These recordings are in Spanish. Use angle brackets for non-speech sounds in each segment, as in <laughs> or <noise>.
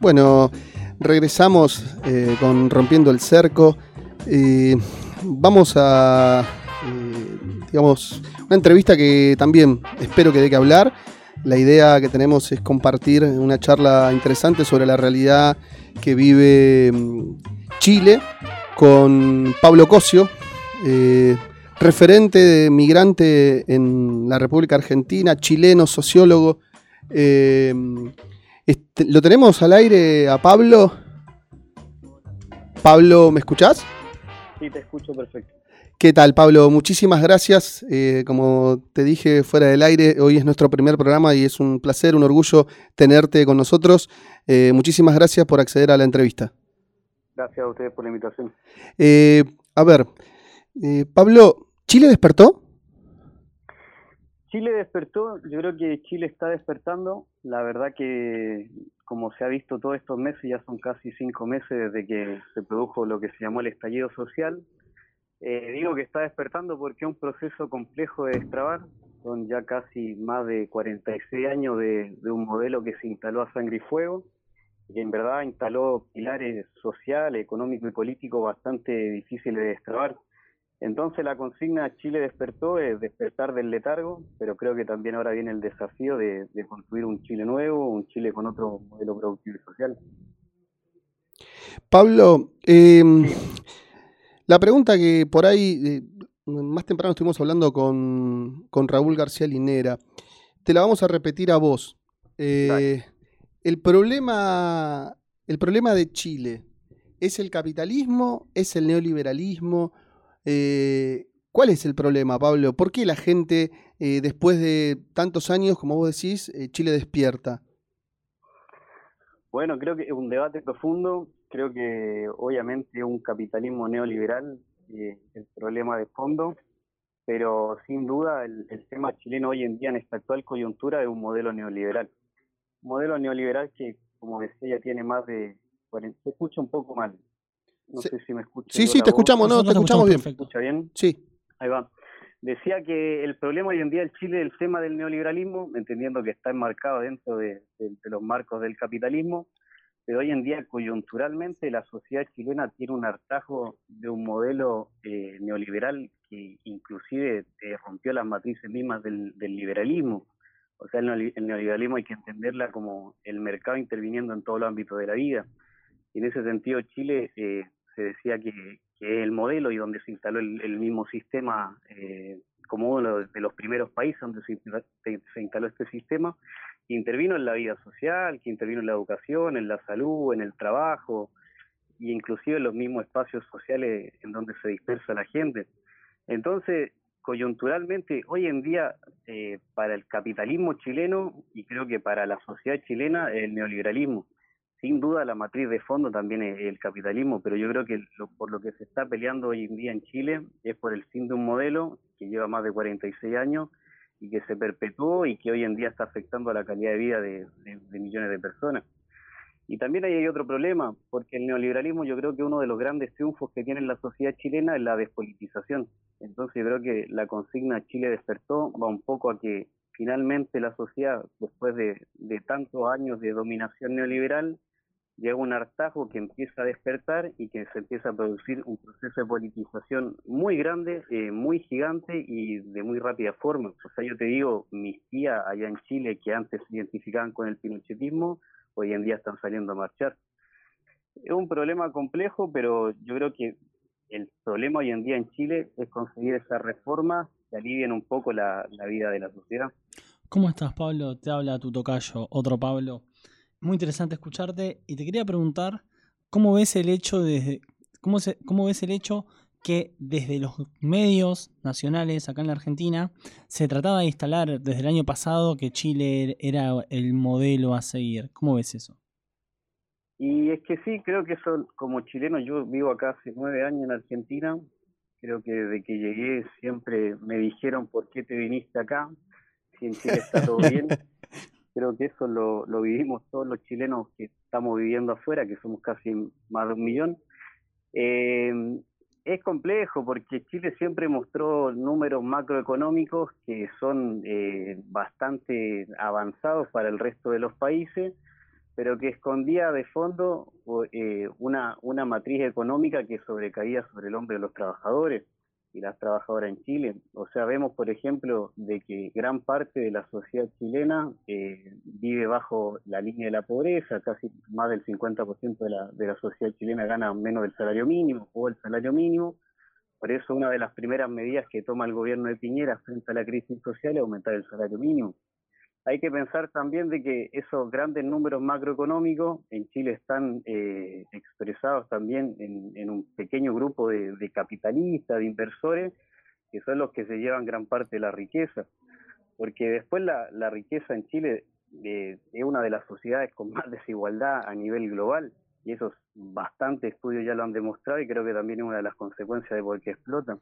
Bueno, regresamos eh, con Rompiendo el Cerco. Eh, vamos a, eh, digamos, una entrevista que también espero que dé que hablar. La idea que tenemos es compartir una charla interesante sobre la realidad que vive mm, Chile con Pablo Cosio, referente de migrante en la República Argentina, chileno, sociólogo. Este, ¿Lo tenemos al aire a Pablo? Pablo, ¿me escuchás? Sí, te escucho perfecto. ¿Qué tal, Pablo? Muchísimas gracias. Eh, como te dije fuera del aire, hoy es nuestro primer programa y es un placer, un orgullo tenerte con nosotros. Eh, muchísimas gracias por acceder a la entrevista. Gracias a ustedes por la invitación. Eh, a ver, Pablo, ¿Chile despertó? Chile despertó, yo creo que Chile está despertando. La verdad que, como se ha visto todos estos meses, ya son casi cinco meses desde que se produjo lo que se llamó el estallido social. Eh, digo que está despertando porque es un proceso complejo de destrabar. Son ya casi más de 46 años de, un modelo que se instaló a sangre y fuego, que en verdad instaló pilares sociales, económicos y políticos bastante difíciles de destrabar entonces la consigna Chile despertó es despertar del letargo, pero creo que también ahora viene el desafío de, construir un Chile nuevo, un Chile con otro modelo productivo y social. Pablo, em, la pregunta que por ahí, eh, más temprano estuvimos hablando con, Raúl García Linera, te la vamos a repetir a vos. Eh, el, problema, el problema de Chile, ¿es el capitalismo? ¿Es el neoliberalismo? Eh, ¿Cuál es el problema, Pablo? ¿Por qué la gente, eh, después de tantos años, como vos decís, eh, Chile despierta? Bueno, creo que es un debate profundo. Creo que obviamente un capitalismo neoliberal es el problema de fondo, pero sin duda el, tema chileno hoy en día en esta actual coyuntura es un modelo neoliberal. Un modelo neoliberal que, como decía, ya tiene más de... se escucha un poco mal, no sé si me escuchas. Sí, sí, te escuchamos, no, te escuchamos bien. ¿Me escucha bien? Sí. Ahí va. Decía que el problema hoy en día en Chile es el tema del neoliberalismo, entendiendo que está enmarcado dentro de, los marcos del capitalismo, pero hoy en día coyunturalmente la sociedad chilena tiene un hartajo de un modelo eh, neoliberal que inclusive eh, rompió las matrices mismas del, liberalismo. O sea, el, neoliberalismo hay que entenderla como el mercado interviniendo en todos los ámbitos de la vida. Y en ese sentido Chile eh, se decía que, es el modelo y donde se instaló el, mismo sistema eh, como uno de los primeros países donde se, se, instaló este sistema, que intervino en la vida social, que intervino en la educación, en la salud, en el trabajo, e inclusive en los mismos espacios sociales en donde se dispersa la gente. Entonces, coyunturalmente, hoy en día, eh, para el capitalismo chileno y creo que para la sociedad chilena, el neoliberalismo sin duda la matriz de fondo también es el capitalismo, pero yo creo que por lo que se está peleando hoy en día en Chile es por el fin de un modelo que lleva más de 46 años y que se perpetuó y que hoy en día está afectando a la calidad de vida de, millones de personas. Y también hay otro problema, porque el neoliberalismo yo creo que uno de los grandes triunfos que tiene la sociedad chilena es la despolitización. Entonces yo creo que la consigna Chile despertó va un poco a que finalmente la sociedad, después de, de tantos años de dominación neoliberal, llega un hartajo que empieza a despertar y que se empieza a producir un proceso de politización muy grande, eh, muy gigante y de muy rápida forma. O sea, yo te digo, mis tías allá en Chile que antes se identificaban con el pinochetismo, hoy en día están saliendo a marchar. Es un problema complejo, pero yo creo que el problema hoy en día en Chile es conseguir esas reformas que alivien un poco la, la vida de la sociedad. ¿Cómo estás, Pablo? Te habla tu tocayo, otro Pablo muy interesante escucharte y te quería preguntar cómo ves el hecho de cómo, se, cómo ves el hecho que desde los medios nacionales acá en la Argentina se trataba de instalar desde el año pasado que Chile era el modelo a seguir. ¿Cómo ves eso? Y es que sí, creo que eso como chileno, yo vivo acá hace nueve años en Argentina, creo que desde que llegué siempre me dijeron por qué te viniste acá, si en Chile está todo bien. <laughs> Creo que eso lo, vivimos todos los chilenos que estamos viviendo afuera, que somos casi más de un millón. Eh, es complejo porque Chile siempre mostró números macroeconómicos que son eh, bastante avanzados para el resto de los países, pero que escondía de fondo eh, una, una matriz económica que sobrecaía sobre el hombro de los trabajadores y las trabajadoras en Chile. O sea, vemos, por ejemplo, de que gran parte de la sociedad chilena eh, vive bajo la línea de la pobreza, casi más del 50% de la, de la sociedad chilena gana menos del salario mínimo o el salario mínimo. Por eso una de las primeras medidas que toma el gobierno de Piñera frente a la crisis social es aumentar el salario mínimo hay que pensar también de que esos grandes números macroeconómicos en Chile están eh, expresados también en, un pequeño grupo de, capitalistas, de inversores, que son los que se llevan gran parte de la riqueza. Porque después la, riqueza en Chile eh, es una de las sociedades con más desigualdad a nivel global, y esos bastantes estudios ya lo han demostrado y creo que también es una de las consecuencias de por qué explotan.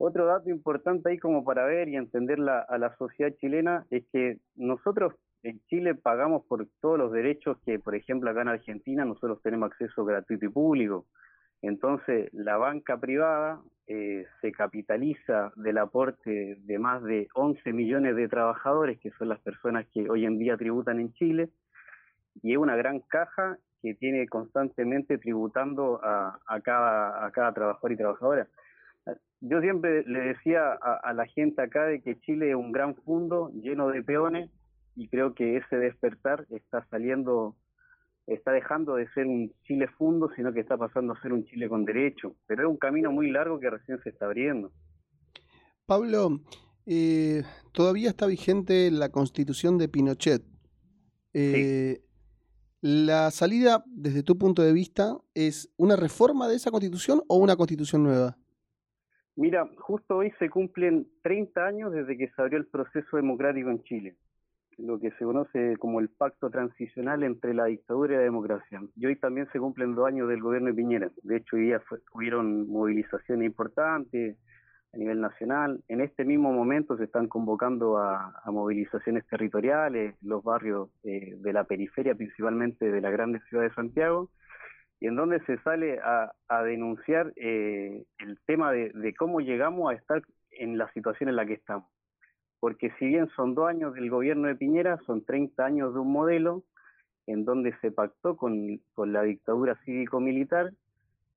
Otro dato importante ahí como para ver y entender a la sociedad chilena es que nosotros en Chile pagamos por todos los derechos que, por ejemplo, acá en Argentina nosotros tenemos acceso gratuito y público. Entonces, la banca privada eh, se capitaliza del aporte de más de 11 millones de trabajadores, que son las personas que hoy en día tributan en Chile, y es una gran caja que tiene constantemente tributando a cada trabajador y trabajadora yo siempre le decía a, la gente acá de que Chile es un gran fondo lleno de peones y creo que ese despertar está saliendo, está dejando de ser un Chile fundo, sino que está pasando a ser un Chile con derecho. Pero es un camino muy largo que recién se está abriendo. Pablo, eh, todavía está vigente la constitución de Pinochet. Eh, ¿La salida, desde tu punto de vista, es una reforma de esa constitución o una constitución nueva? Mira, justo hoy se cumplen 30 años desde que se abrió el proceso democrático en Chile, lo que se conoce como el pacto transicional entre la dictadura y la democracia. Y hoy también se cumplen dos años del gobierno de Piñera. De hecho, hoy día hubieron movilizaciones importantes a nivel nacional. En este mismo momento se están convocando a, movilizaciones territoriales, los barrios eh, de la periferia, principalmente de la grande ciudad de Santiago y en donde se sale a, denunciar eh, el tema de, cómo llegamos a estar en la situación en la que estamos. Porque si bien son dos años del gobierno de Piñera, son 30 años de un modelo en donde se pactó con, la dictadura cívico-militar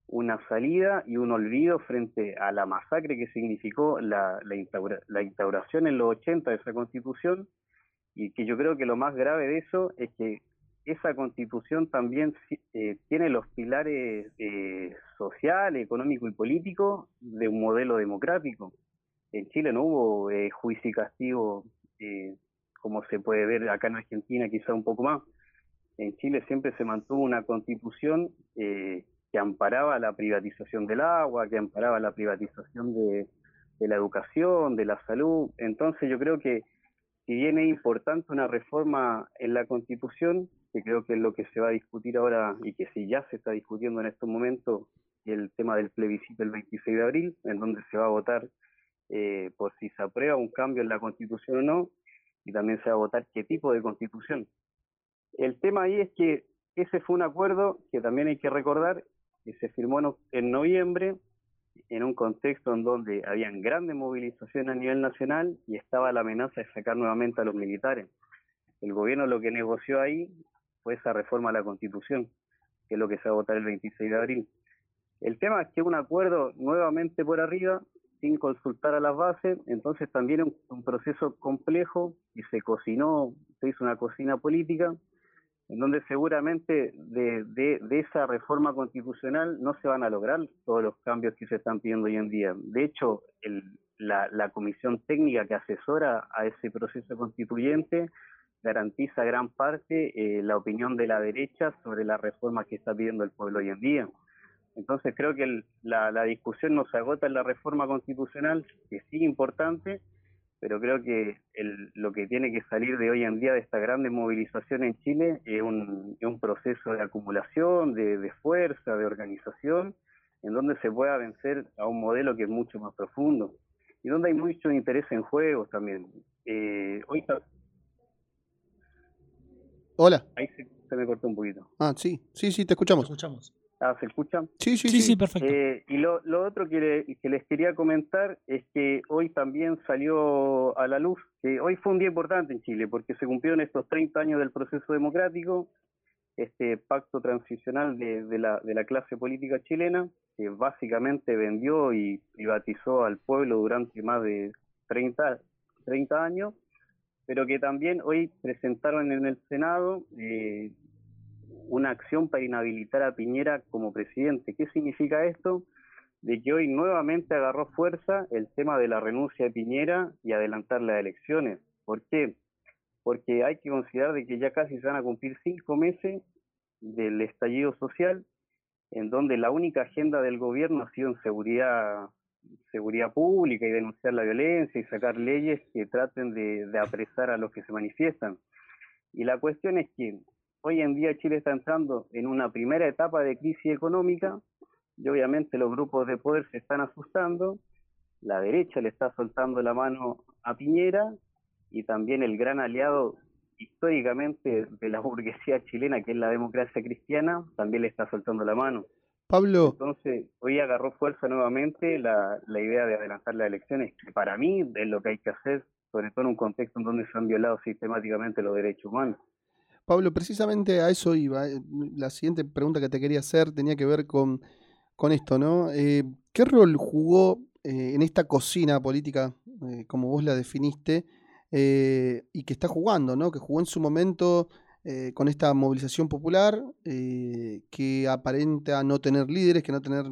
una salida y un olvido frente a la masacre que significó la, la instauración en los 80 de esa constitución y que yo creo que lo más grave de eso es que esa constitución también eh, tiene los pilares eh, social, económico y político de un modelo democrático. En Chile no hubo eh, juicio y castigo eh, como se puede ver acá en Argentina, quizá un poco más. En Chile siempre se mantuvo una constitución que amparaba la privatización del agua, que amparaba la privatización de la educación, de la salud. Entonces yo creo que si bien es importante una reforma en la Constitución, que creo que es lo que se va a discutir ahora y que si ya se está discutiendo en estos momentos, el tema del plebiscito el 26 de abril, en donde se va a votar eh, por si se aprueba un cambio en la Constitución o no, y también se va a votar qué tipo de Constitución. El tema ahí es que ese fue un acuerdo que también hay que recordar, que se firmó en noviembre en un contexto en donde habían grandes movilizaciones a nivel nacional y estaba la amenaza de sacar nuevamente a los militares. El gobierno lo que negoció ahí fue esa reforma a la Constitución, que es lo que se va a votar el 26 de abril. El tema es que un acuerdo nuevamente por arriba, sin consultar a las bases, entonces también un, un proceso complejo y se cocinó, se hizo una cocina política en donde seguramente de, de, esa reforma constitucional no se van a lograr todos los cambios que se están pidiendo hoy en día. De hecho, la, comisión técnica que asesora a ese proceso constituyente garantiza gran parte eh, la opinión de la derecha sobre la reforma que está pidiendo el pueblo hoy en día. Entonces creo que la, la discusión no se agota en la reforma constitucional, que sí importante, pero creo que lo que tiene que salir de hoy en día de esta grande movilización en Chile es un, un proceso de acumulación, de, fuerza, de organización, en donde se pueda vencer a un modelo que es mucho más profundo y donde hay mucho interés en juegos también. Eh, hoy Hola. Ahí se, se, me cortó un poquito. Ah, sí, sí, sí, te escuchamos. Te escuchamos. Ah, ¿se escucha? Sí, sí, sí, perfecto. Eh, y lo, otro que, les quería comentar es que hoy también salió a la luz, que hoy fue un día importante en Chile, porque se cumplieron estos 30 años del proceso democrático este pacto transicional de, la, de la clase política chilena, que básicamente vendió y privatizó al pueblo durante más de 30, 30 años, pero que también hoy presentaron en el Senado eh, una acción para inhabilitar a Piñera como presidente. ¿Qué significa esto? De que hoy nuevamente agarró fuerza el tema de la renuncia de Piñera y adelantar las elecciones. ¿Por qué? Porque hay que considerar de que ya casi se van a cumplir cinco meses del estallido social, en donde la única agenda del gobierno ha sido en seguridad seguridad pública y denunciar la violencia y sacar leyes que traten de, apresar a los que se manifiestan. Y la cuestión es que hoy en día Chile está entrando en una primera etapa de crisis económica y obviamente los grupos de poder se están asustando, la derecha le está soltando la mano a Piñera y también el gran aliado históricamente de la burguesía chilena, que es la democracia cristiana, también le está soltando la mano. Pablo. Entonces, hoy agarró fuerza nuevamente la, la idea de adelantar las elecciones, que para mí es lo que hay que hacer, sobre todo en un contexto en donde se han violado sistemáticamente los derechos humanos. Pablo, precisamente a eso iba. Eh, la siguiente pregunta que te quería hacer tenía que ver con, con esto, ¿no? Eh, ¿Qué rol jugó eh, en esta cocina política, como vos la definiste, y que está jugando, ¿no? Que jugó en su momento con esta movilización popular, que aparenta no tener líderes, que no tener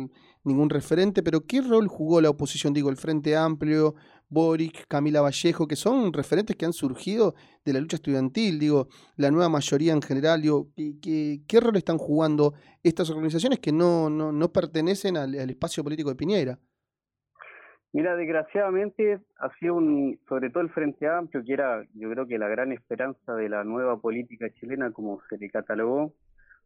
ningún referente, pero ¿qué rol jugó la oposición? Digo, el Frente Amplio, Boric, Camila Vallejo, que son referentes que han surgido de la lucha estudiantil, digo, la nueva mayoría en general, digo, ¿qué, rol están jugando estas organizaciones que no, no, no pertenecen al, espacio político de Piñera? Mira, desgraciadamente ha sido un, sobre todo el Frente Amplio, que era yo creo que la gran esperanza de la nueva política chilena, como se le catalogó,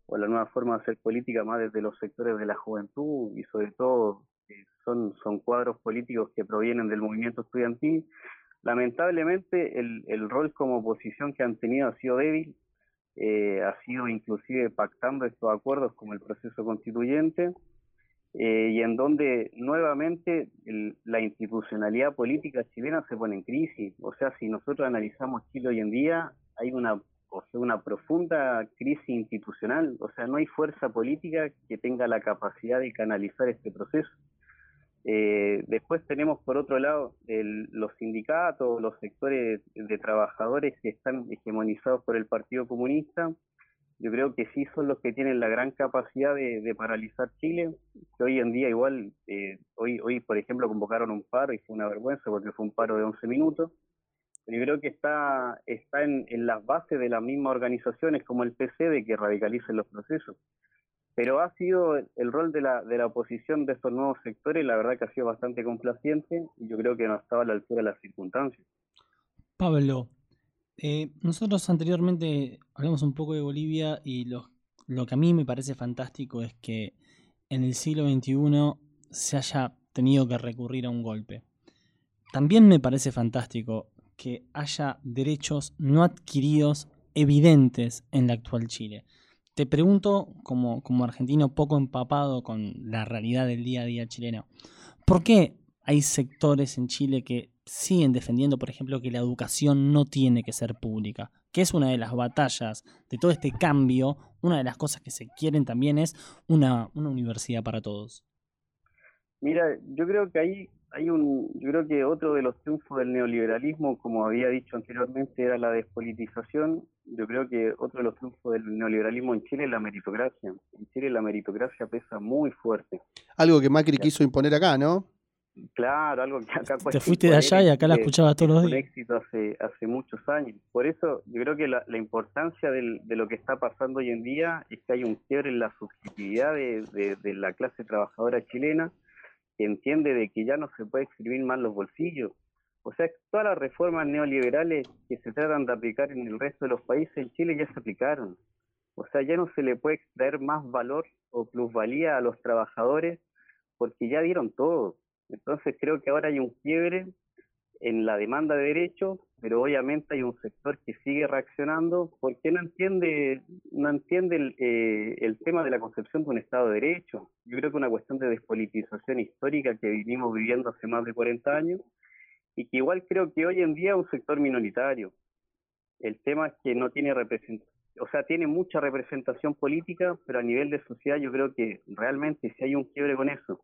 o la nueva forma de hacer política más desde los sectores de la juventud y sobre todo son, son cuadros políticos que provienen del movimiento estudiantil. Lamentablemente el, el rol como oposición que han tenido ha sido débil, eh, ha sido inclusive pactando estos acuerdos como el proceso constituyente, eh, y en donde nuevamente la institucionalidad política chilena se pone en crisis. O sea, si nosotros analizamos Chile hoy en día, hay una, o sea, una profunda crisis institucional, o sea, no hay fuerza política que tenga la capacidad de canalizar este proceso. Eh, después tenemos por otro lado los sindicatos, los sectores de trabajadores que están hegemonizados por el Partido Comunista. Yo creo que sí son los que tienen la gran capacidad de, paralizar Chile, que hoy en día igual, eh, hoy, hoy por ejemplo convocaron un paro y fue una vergüenza porque fue un paro de 11 minutos. Yo creo que está, está en, en las bases de las mismas organizaciones como el PC de que radicalicen los procesos pero ha sido el rol de la, de la oposición de estos nuevos sectores, la verdad que ha sido bastante complaciente y yo creo que no estaba a la altura de las circunstancias. Pablo, eh, nosotros anteriormente hablamos un poco de Bolivia y lo, lo que a mí me parece fantástico es que en el siglo XXI se haya tenido que recurrir a un golpe. También me parece fantástico que haya derechos no adquiridos evidentes en la actual Chile. Te pregunto, como, como argentino poco empapado con la realidad del día a día chileno, ¿por qué hay sectores en Chile que siguen defendiendo, por ejemplo, que la educación no tiene que ser pública? Que es una de las batallas de todo este cambio. Una de las cosas que se quieren también es una, una universidad para todos. Mira, yo creo que ahí hay un, yo creo que otro de los triunfos del neoliberalismo, como había dicho anteriormente, era la despolitización. Yo creo que otro de los triunfos del neoliberalismo en Chile es la meritocracia. En Chile la meritocracia pesa muy fuerte. Algo que Macri quiso imponer acá, ¿no? Claro, algo que acá Te fuiste de allá y acá la escuchabas todos los días. Un éxito hace, hace muchos años. Por eso yo creo que la, importancia del, de lo que está pasando hoy en día es que hay un quiebre en la subjetividad de, de la clase trabajadora chilena que entiende de que ya no se puede escribir más los bolsillos. O sea, todas las reformas neoliberales que se tratan de aplicar en el resto de los países, en Chile ya se aplicaron. O sea, ya no se le puede extraer más valor o plusvalía a los trabajadores porque ya dieron todo. Entonces creo que ahora hay un quiebre en la demanda de derechos, pero obviamente hay un sector que sigue reaccionando porque no entiende, no entiende el, eh, tema de la concepción de un Estado de Derecho. Yo creo que una cuestión de despolitización histórica que vivimos viviendo hace más de 40 años y que igual creo que hoy en día es un sector minoritario. El tema es que no tiene o sea, tiene mucha representación política, pero a nivel de sociedad yo creo que realmente si hay un quiebre con eso.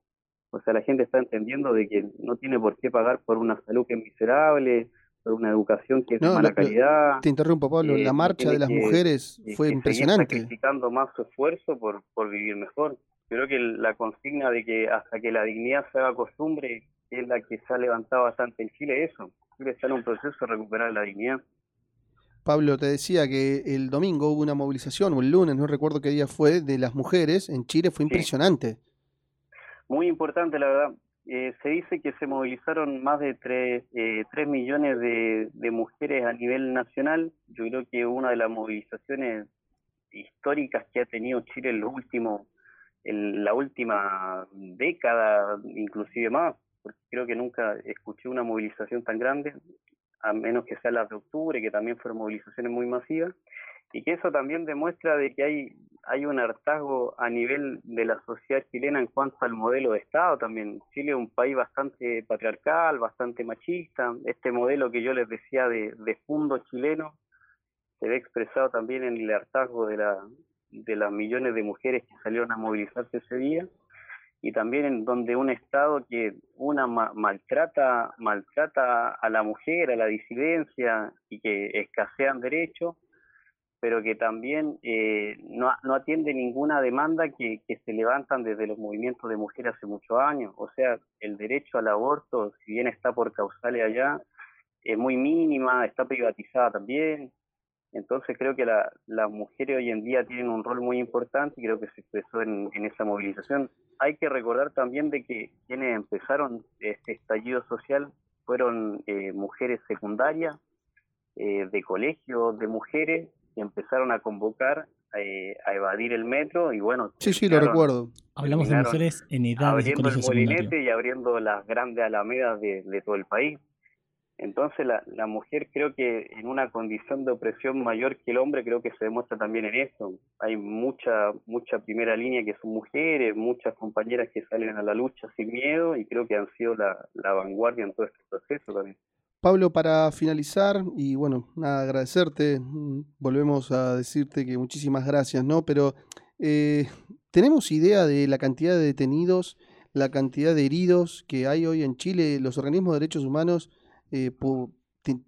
O sea, la gente está entendiendo de que no tiene por qué pagar por una salud que es miserable, por una educación que es de mala calidad. Te interrumpo, Pablo. la marcha de las mujeres fue impresionante. sacrificando más su esfuerzo por, por vivir mejor. Creo que la consigna de que hasta que la dignidad se haga costumbre es la que se ha levantado bastante en Chile, eso. Chile está en un proceso de recuperar la dignidad. Pablo, te decía que el domingo hubo una movilización, o el lunes, no recuerdo qué día fue, de las mujeres en Chile, fue impresionante. Muy importante, la verdad. Eh, se dice que se movilizaron más de 3, eh, millones de, de, mujeres a nivel nacional. Yo creo que una de las movilizaciones históricas que ha tenido Chile en los últimos, la última década, inclusive más, porque creo que nunca escuché una movilización tan grande a menos que sea las de octubre, que también fueron movilizaciones muy masivas, y que eso también demuestra de que hay, hay un hartazgo a nivel de la sociedad chilena en cuanto al modelo de Estado también. Chile es un país bastante patriarcal, bastante machista, este modelo que yo les decía de, de fondo chileno se ve expresado también en el hartazgo de, la, de las millones de mujeres que salieron a movilizarse ese día y también en donde un Estado que una maltrata, maltrata a la mujer, a la disidencia y que escasean derechos, pero que también eh, no, no, atiende ninguna demanda que, que, se levantan desde los movimientos de mujeres hace muchos años. O sea, el derecho al aborto, si bien está por causales allá, es muy mínima, está privatizada también, entonces creo que la, las mujeres hoy en día tienen un rol muy importante y creo que se expresó en, esa movilización. Hay que recordar también de que quienes empezaron este estallido social fueron eh, mujeres secundarias, eh, de colegios de mujeres, empezaron a convocar eh, a evadir el metro y bueno. Sí, sí, lo recuerdo. Hablamos de mujeres en edad Abriendo el molinete y abriendo las grandes alamedas de todo el país. Entonces la, la, mujer creo que en una condición de opresión mayor que el hombre creo que se demuestra también en eso. Hay mucha mucha primera línea que son mujeres, muchas compañeras que salen a la lucha sin miedo y creo que han sido la, la vanguardia en todo este proceso también. Pablo, para finalizar, y bueno, nada, agradecerte, mm, volvemos a decirte que muchísimas gracias, ¿no? Pero eh, ¿tenemos idea de la cantidad de detenidos, la cantidad de heridos que hay hoy en Chile? Los organismos de derechos humanos eh,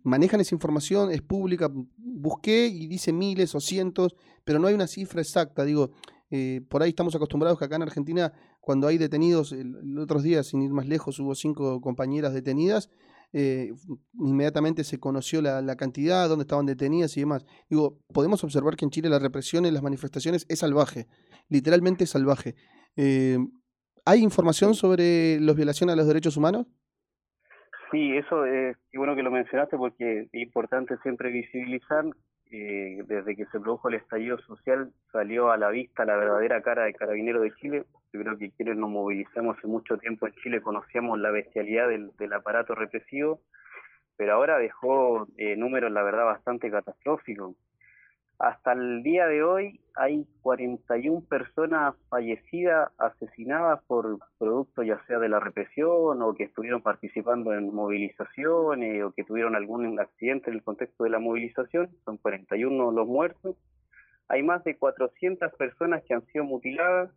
manejan esa información, es pública. Busqué y dice miles o cientos, pero no hay una cifra exacta. Digo, eh, por ahí estamos acostumbrados que acá en Argentina, cuando hay detenidos, el, otros días, sin ir más lejos, hubo cinco compañeras detenidas. Eh, inmediatamente se conoció la, cantidad, dónde estaban detenidas y demás. Digo, podemos observar que en Chile la represión en las manifestaciones es salvaje, literalmente salvaje. ¿Hay información sobre las violaciones a los derechos humanos? Sí, eso es bueno que lo mencionaste porque es importante siempre visibilizar. Eh, desde que se produjo el estallido social salió a la vista la verdadera cara de Carabinero de Chile. Yo creo que quienes nos movilizamos hace mucho tiempo en Chile conocíamos la bestialidad del, aparato represivo, pero ahora dejó eh, números, la verdad, bastante catastróficos. Hasta el día de hoy hay 41 personas fallecidas, asesinadas por producto ya sea de la represión o que estuvieron participando en movilizaciones o que tuvieron algún accidente en el contexto de la movilización. Son 41 los muertos. Hay más de 400 personas que han sido mutiladas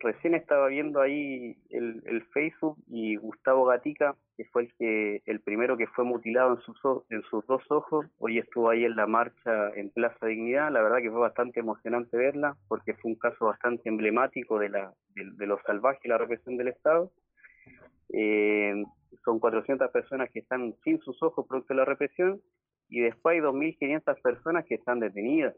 recién estaba viendo ahí el, el, Facebook y Gustavo Gatica, que fue el que el primero que fue mutilado en sus en sus dos ojos, hoy estuvo ahí en la marcha en Plaza Dignidad, la verdad que fue bastante emocionante verla, porque fue un caso bastante emblemático de la de, de lo salvaje y la represión del Estado. Eh, son 400 personas que están sin sus ojos producto de la represión y después hay 2.500 personas que están detenidas.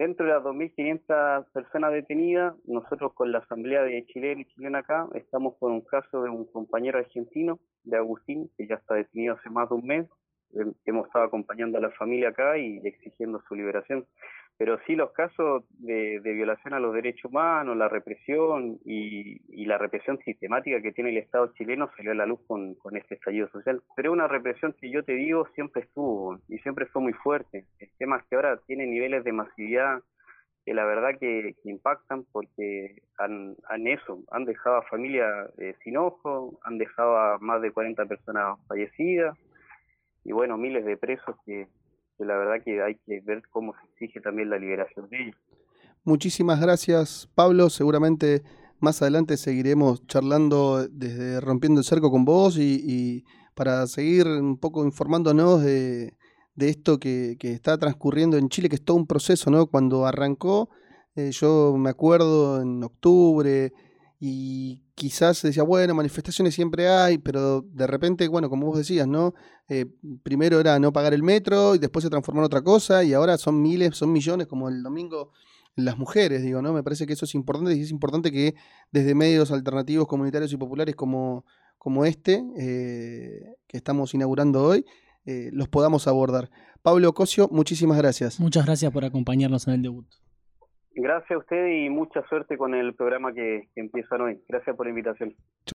Dentro de las 2.500 personas detenidas, nosotros con la Asamblea de Chile y Chilena acá estamos con un caso de un compañero argentino, de Agustín, que ya está detenido hace más de un mes. Hemos estado acompañando a la familia acá y exigiendo su liberación pero sí los casos de, violación a los derechos humanos, la represión y, la represión sistemática que tiene el Estado chileno salió a la luz con, este estallido social. Pero una represión que yo te digo siempre estuvo y siempre fue muy fuerte. El tema que ahora tiene niveles de masividad que la verdad que, impactan porque han, han, eso, han dejado a familias eh, sin ojo, han dejado a más de 40 personas fallecidas y bueno, miles de presos que, que la verdad que hay que ver cómo se exige también la liberación de ellos. Muchísimas gracias, Pablo. Seguramente más adelante seguiremos charlando desde Rompiendo el Cerco con vos y, para seguir un poco informándonos de, esto que, está transcurriendo en Chile, que es todo un proceso, ¿no? Cuando arrancó, eh, yo me acuerdo en octubre y quizás se decía, bueno, manifestaciones siempre hay, pero de repente, bueno, como vos decías, ¿no? Eh, primero era no pagar el metro y después se transformó en otra cosa y ahora son miles, son millones, como el domingo las mujeres, digo, ¿no? Me parece que eso es importante y es importante que desde medios alternativos, comunitarios y populares como, como este, eh, que estamos inaugurando hoy, eh, los podamos abordar. Pablo Cosio, muchísimas gracias. Muchas gracias por acompañarnos en el debut. Gracias a usted y mucha suerte con el programa que, que empiezan hoy. Gracias por la invitación.